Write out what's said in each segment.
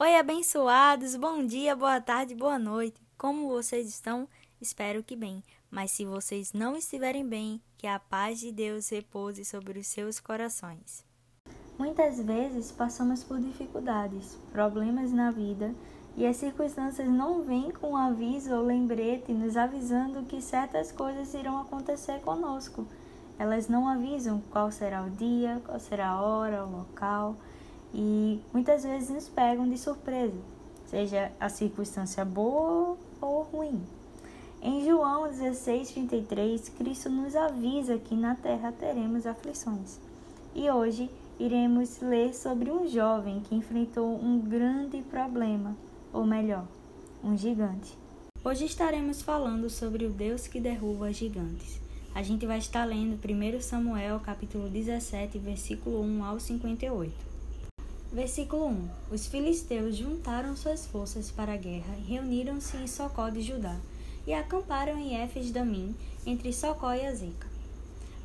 Oi, abençoados! Bom dia, boa tarde, boa noite. Como vocês estão? Espero que bem. Mas se vocês não estiverem bem, que a paz de Deus repouse sobre os seus corações. Muitas vezes passamos por dificuldades, problemas na vida e as circunstâncias não vêm com um aviso ou lembrete nos avisando que certas coisas irão acontecer conosco. Elas não avisam qual será o dia, qual será a hora, o local e muitas vezes nos pegam de surpresa, seja a circunstância boa ou ruim. Em João 16:33, Cristo nos avisa que na terra teremos aflições. E hoje iremos ler sobre um jovem que enfrentou um grande problema, ou melhor, um gigante. Hoje estaremos falando sobre o Deus que derruba gigantes. A gente vai estar lendo 1 Samuel capítulo 17, versículo 1 ao 58. Versículo 1: Os filisteus juntaram suas forças para a guerra e reuniram-se em Socó de Judá e acamparam em Éfes Damim, entre Socó e Azeca.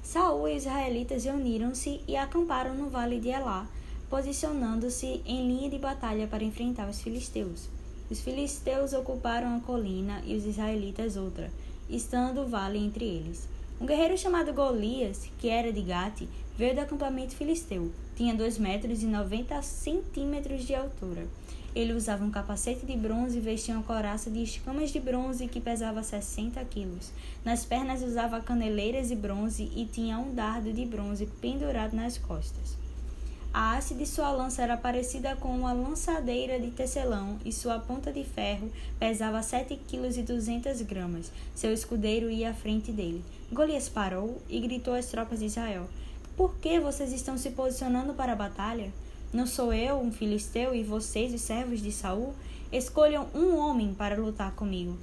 Saul e os israelitas reuniram-se e acamparam no vale de Elá, posicionando-se em linha de batalha para enfrentar os filisteus. Os filisteus ocuparam a colina e os israelitas outra, estando o vale entre eles. Um guerreiro chamado Golias, que era de Gate, veio do acampamento filisteu. Tinha 2 metros e 90 centímetros de altura. Ele usava um capacete de bronze e vestia uma coraça de escamas de bronze que pesava 60 quilos. Nas pernas usava caneleiras de bronze e tinha um dardo de bronze pendurado nas costas. A haste de sua lança era parecida com uma lançadeira de tecelão e sua ponta de ferro pesava 7 quilos e 200 gramas. Seu escudeiro ia à frente dele. Golias parou e gritou às tropas de Israel: Por que vocês estão se posicionando para a batalha? Não sou eu um filisteu e vocês os servos de Saul? Escolham um homem para lutar comigo.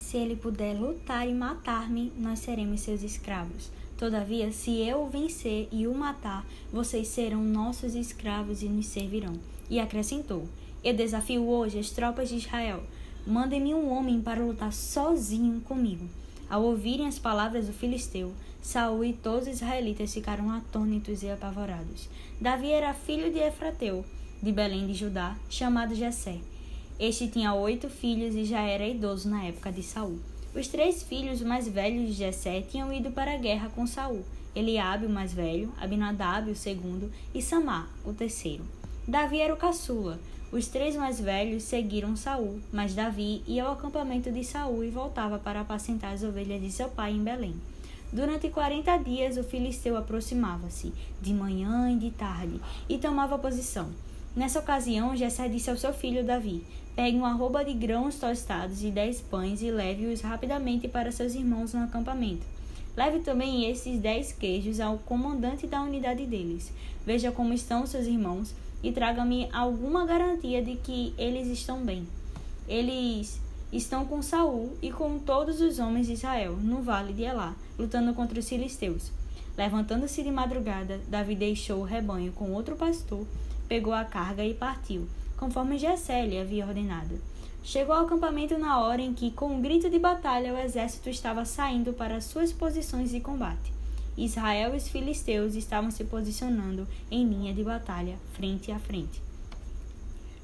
Se ele puder lutar e matar-me, nós seremos seus escravos. Todavia, se eu o vencer e o matar, vocês serão nossos escravos e nos servirão. E acrescentou: Eu desafio hoje as tropas de Israel. Mandem-me um homem para lutar sozinho comigo. Ao ouvirem as palavras do filisteu, Saul e todos os israelitas ficaram atônitos e apavorados. Davi era filho de Efrateu, de Belém de Judá, chamado Jessé. Este tinha oito filhos e já era idoso na época de Saul. Os três filhos mais velhos de Jessé tinham ido para a guerra com Saul: Eliabe, o mais velho, Abinadab, o segundo, e Samá, o terceiro. Davi era o caçula. Os três mais velhos seguiram Saul, mas Davi ia ao acampamento de Saul e voltava para apacentar as ovelhas de seu pai em Belém. Durante quarenta dias o filisteu aproximava-se, de manhã e de tarde, e tomava posição. Nessa ocasião, Jessé disse ao seu filho Davi: Pegue uma roupa de grãos tostados e dez pães e leve-os rapidamente para seus irmãos no acampamento. Leve também esses dez queijos ao comandante da unidade deles. Veja como estão seus irmãos e traga-me alguma garantia de que eles estão bem. Eles estão com Saul e com todos os homens de Israel no vale de Elá, lutando contra os filisteus. Levantando-se de madrugada, Davi deixou o rebanho com outro pastor pegou a carga e partiu, conforme Jessé lhe havia ordenado. Chegou ao acampamento na hora em que, com um grito de batalha, o exército estava saindo para suas posições de combate. Israel e os filisteus estavam se posicionando em linha de batalha, frente a frente.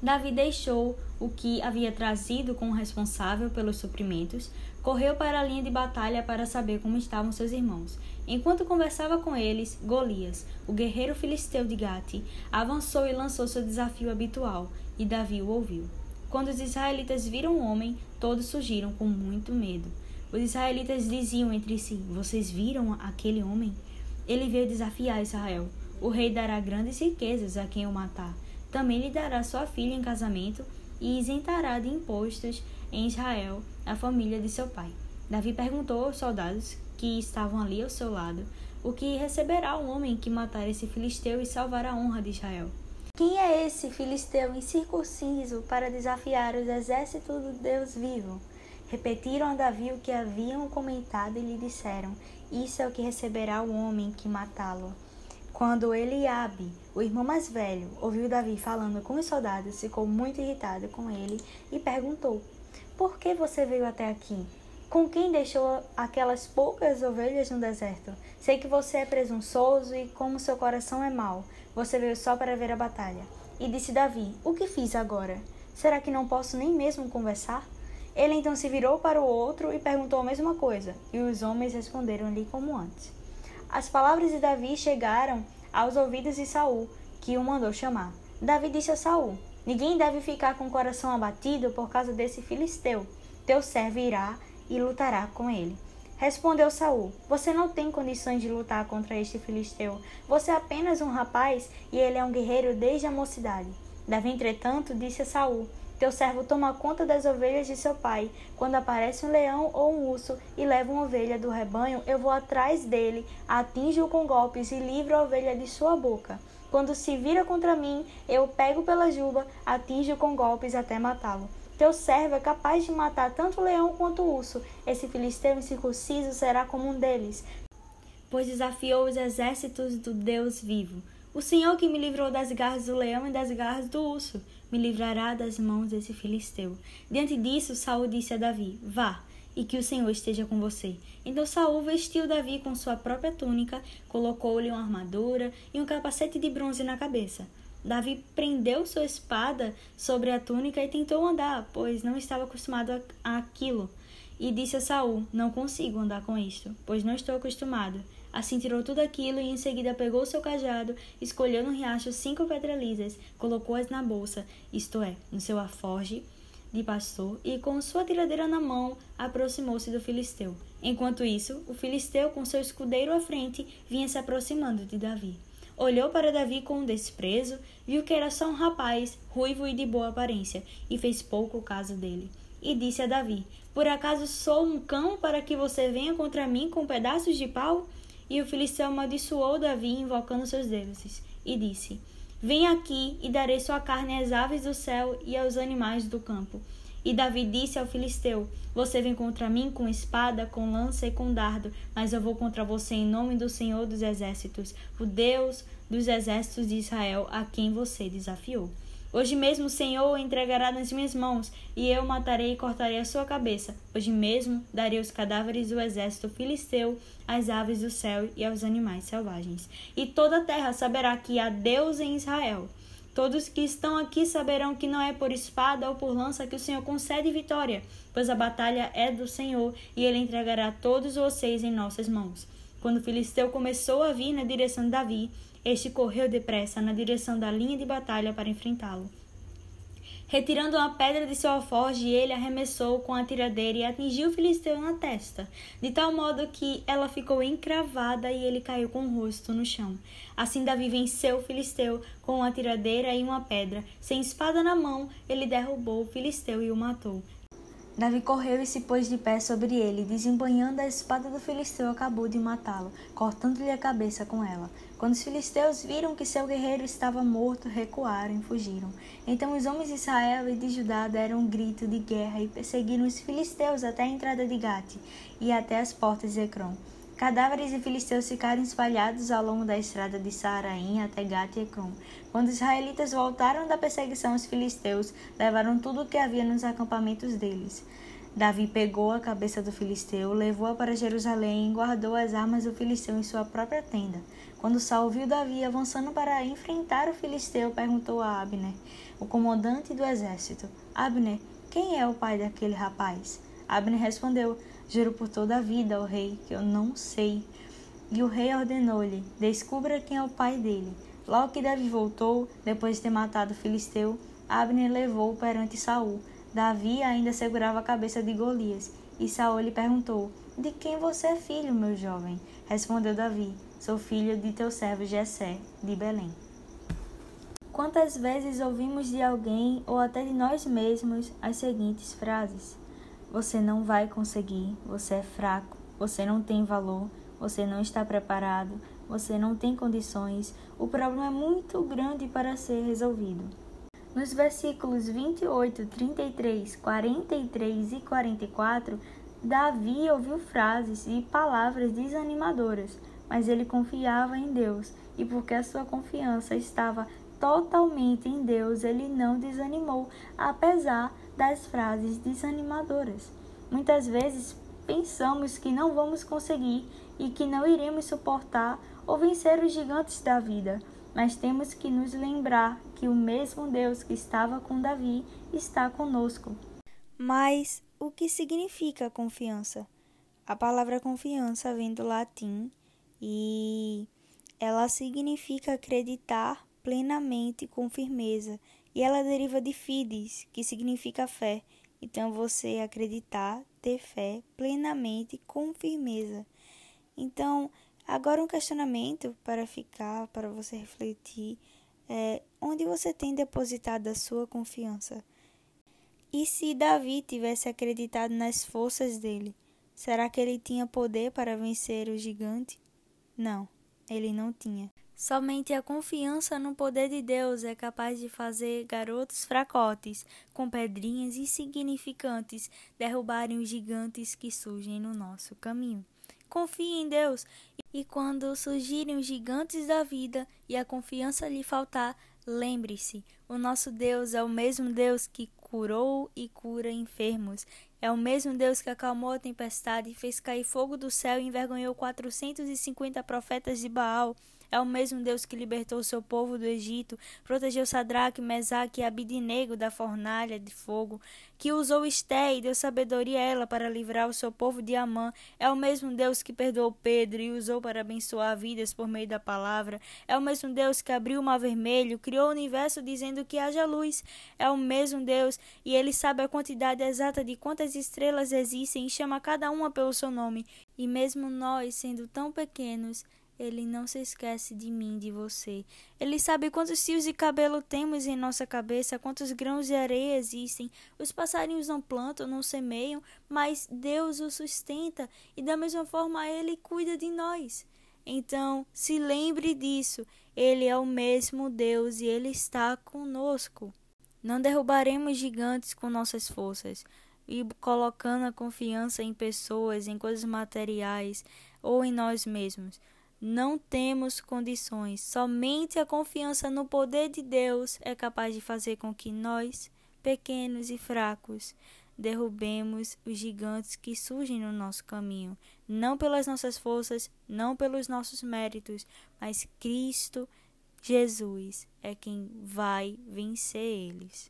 Davi deixou o que havia trazido como responsável pelos suprimentos, correu para a linha de batalha para saber como estavam seus irmãos. Enquanto conversava com eles, Golias, o guerreiro filisteu de Gate, avançou e lançou seu desafio habitual, e Davi o ouviu. Quando os israelitas viram o homem, todos surgiram com muito medo. Os israelitas diziam entre si: Vocês viram aquele homem? Ele veio desafiar Israel. O rei dará grandes riquezas a quem o matar também lhe dará sua filha em casamento e isentará de impostos em Israel a família de seu pai. Davi perguntou aos soldados que estavam ali ao seu lado o que receberá o homem que matar esse filisteu e salvar a honra de Israel. Quem é esse filisteu incircunciso para desafiar os exércitos do Deus vivo? Repetiram a Davi o que haviam comentado e lhe disseram: Isso é o que receberá o homem que matá-lo. Quando Eliabe, o irmão mais velho, ouviu Davi falando com os soldados, ficou muito irritado com ele e perguntou: Por que você veio até aqui? Com quem deixou aquelas poucas ovelhas no deserto? Sei que você é presunçoso e como seu coração é mau, você veio só para ver a batalha. E disse Davi: O que fiz agora? Será que não posso nem mesmo conversar? Ele então se virou para o outro e perguntou a mesma coisa, e os homens responderam-lhe como antes. As palavras de Davi chegaram aos ouvidos de Saul, que o mandou chamar. Davi disse a Saul: Ninguém deve ficar com o coração abatido por causa desse filisteu. Teu servo irá e lutará com ele. Respondeu Saul: Você não tem condições de lutar contra este filisteu. Você é apenas um rapaz e ele é um guerreiro desde a mocidade. Davi, entretanto, disse a Saul: teu servo toma conta das ovelhas de seu pai. Quando aparece um leão ou um urso e leva uma ovelha do rebanho, eu vou atrás dele, atinjo-o com golpes e livro a ovelha de sua boca. Quando se vira contra mim, eu pego pela juba, atinjo com golpes até matá-lo. Teu servo é capaz de matar tanto o leão quanto o urso. Esse filisteu incircunciso será como um deles, pois desafiou os exércitos do Deus vivo. O Senhor que me livrou das garras do leão e das garras do urso me livrará das mãos desse filisteu. Diante disso, Saul disse a Davi: Vá, e que o Senhor esteja com você. Então Saul vestiu Davi com sua própria túnica, colocou-lhe uma armadura e um capacete de bronze na cabeça. Davi prendeu sua espada sobre a túnica e tentou andar, pois não estava acostumado a aquilo. E disse a Saul: Não consigo andar com isto, pois não estou acostumado. Assim tirou tudo aquilo e em seguida pegou seu cajado, escolheu no riacho cinco pedralisas, colocou-as na bolsa, isto é, no seu aforge de pastor, e com sua tiradeira na mão aproximou-se do filisteu. Enquanto isso, o filisteu, com seu escudeiro à frente, vinha se aproximando de Davi. Olhou para Davi com um desprezo, viu que era só um rapaz, ruivo e de boa aparência, e fez pouco caso dele. E disse a Davi: Por acaso sou um cão para que você venha contra mim com pedaços de pau? E o filisteu amaldiçoou Davi, invocando seus deuses, e disse: Vem aqui e darei sua carne às aves do céu e aos animais do campo. E Davi disse ao filisteu: Você vem contra mim com espada, com lança e com dardo, mas eu vou contra você em nome do Senhor dos exércitos, o Deus dos exércitos de Israel, a quem você desafiou. Hoje mesmo o Senhor o entregará nas minhas mãos, e eu matarei e cortarei a sua cabeça. Hoje mesmo darei os cadáveres do exército filisteu às aves do céu e aos animais selvagens. E toda a terra saberá que há Deus em Israel. Todos que estão aqui saberão que não é por espada ou por lança que o Senhor concede vitória, pois a batalha é do Senhor, e ele entregará todos vocês em nossas mãos. Quando o filisteu começou a vir na direção de Davi, este correu depressa na direção da linha de batalha para enfrentá-lo. Retirando uma pedra de seu alforje, ele arremessou com a tiradeira e atingiu o filisteu na testa, de tal modo que ela ficou encravada e ele caiu com o rosto no chão. Assim Davi venceu o filisteu com uma tiradeira e uma pedra. Sem espada na mão, ele derrubou o filisteu e o matou. Davi correu e se pôs de pé sobre ele, desembanhando a espada do filisteu, acabou de matá-lo, cortando-lhe a cabeça com ela. Quando os filisteus viram que seu guerreiro estava morto, recuaram e fugiram. Então os homens de Israel e de Judá deram um grito de guerra e perseguiram os filisteus até a entrada de Gate e até as portas de Ecrom. Cadáveres de filisteus ficaram espalhados ao longo da estrada de Saaraim até Gat e. Quando os israelitas voltaram da perseguição aos filisteus, levaram tudo o que havia nos acampamentos deles. Davi pegou a cabeça do filisteu, levou-a para Jerusalém e guardou as armas do filisteu em sua própria tenda. Quando Saul viu Davi avançando para enfrentar o filisteu, perguntou a Abner, o comandante do exército: Abner, quem é o pai daquele rapaz? Abner respondeu: Juro por toda a vida, ó rei, que eu não sei. E o rei ordenou-lhe: Descubra quem é o pai dele. Logo que Davi voltou, depois de ter matado o filisteu, Abner levou-o perante Saul. Davi ainda segurava a cabeça de Golias, e Saul lhe perguntou: De quem você é filho, meu jovem? Respondeu Davi: Sou filho de teu servo Jessé, de Belém. Quantas vezes ouvimos de alguém ou até de nós mesmos as seguintes frases: você não vai conseguir, você é fraco, você não tem valor, você não está preparado, você não tem condições, o problema é muito grande para ser resolvido. Nos versículos 28, 33, 43 e 44, Davi ouviu frases e palavras desanimadoras, mas ele confiava em Deus, e porque a sua confiança estava totalmente em Deus, ele não desanimou, apesar das frases desanimadoras. Muitas vezes pensamos que não vamos conseguir e que não iremos suportar ou vencer os gigantes da vida, mas temos que nos lembrar que o mesmo Deus que estava com Davi está conosco. Mas o que significa confiança? A palavra confiança vem do latim e ela significa acreditar plenamente com firmeza e ela deriva de fides, que significa fé. Então você acreditar, ter fé plenamente com firmeza. Então, agora um questionamento para ficar, para você refletir, é onde você tem depositado a sua confiança? E se Davi tivesse acreditado nas forças dele, será que ele tinha poder para vencer o gigante? Não, ele não tinha. Somente a confiança no poder de Deus é capaz de fazer garotos fracotes, com pedrinhas insignificantes, derrubarem os gigantes que surgem no nosso caminho. Confie em Deus, e quando surgirem os gigantes da vida e a confiança lhe faltar, lembre-se: o nosso Deus é o mesmo Deus que curou e cura enfermos. É o mesmo Deus que acalmou a tempestade, fez cair fogo do céu e envergonhou 450 profetas de Baal. É o mesmo Deus que libertou o seu povo do Egito, protegeu Sadraque, Mesaque e Abidinego da fornalha de fogo, que usou Esté e deu sabedoria a ela para livrar o seu povo de Amã. É o mesmo Deus que perdoou Pedro e usou para abençoar vidas por meio da palavra. É o mesmo Deus que abriu o mar vermelho, criou o universo dizendo que haja luz. É o mesmo Deus e ele sabe a quantidade exata de quantas estrelas existem e chama cada uma pelo seu nome. E mesmo nós, sendo tão pequenos, ele não se esquece de mim, de você. Ele sabe quantos fios de cabelo temos em nossa cabeça, quantos grãos de areia existem. Os passarinhos não plantam, não semeiam, mas Deus os sustenta e da mesma forma ele cuida de nós. Então, se lembre disso. Ele é o mesmo Deus e ele está conosco. Não derrubaremos gigantes com nossas forças e colocando a confiança em pessoas, em coisas materiais ou em nós mesmos. Não temos condições. Somente a confiança no poder de Deus é capaz de fazer com que nós, pequenos e fracos, derrubemos os gigantes que surgem no nosso caminho, não pelas nossas forças, não pelos nossos méritos, mas Cristo Jesus é quem vai vencer eles.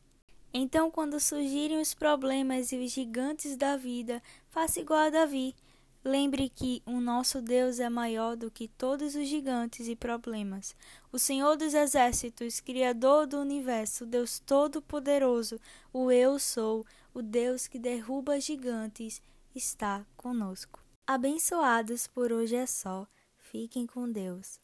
Então, quando surgirem os problemas e os gigantes da vida, faça igual a Davi. Lembre que o nosso Deus é maior do que todos os gigantes e problemas. O Senhor dos Exércitos, Criador do universo, Deus Todo-Poderoso, o Eu Sou, o Deus que derruba gigantes, está conosco. Abençoados por hoje é só. Fiquem com Deus.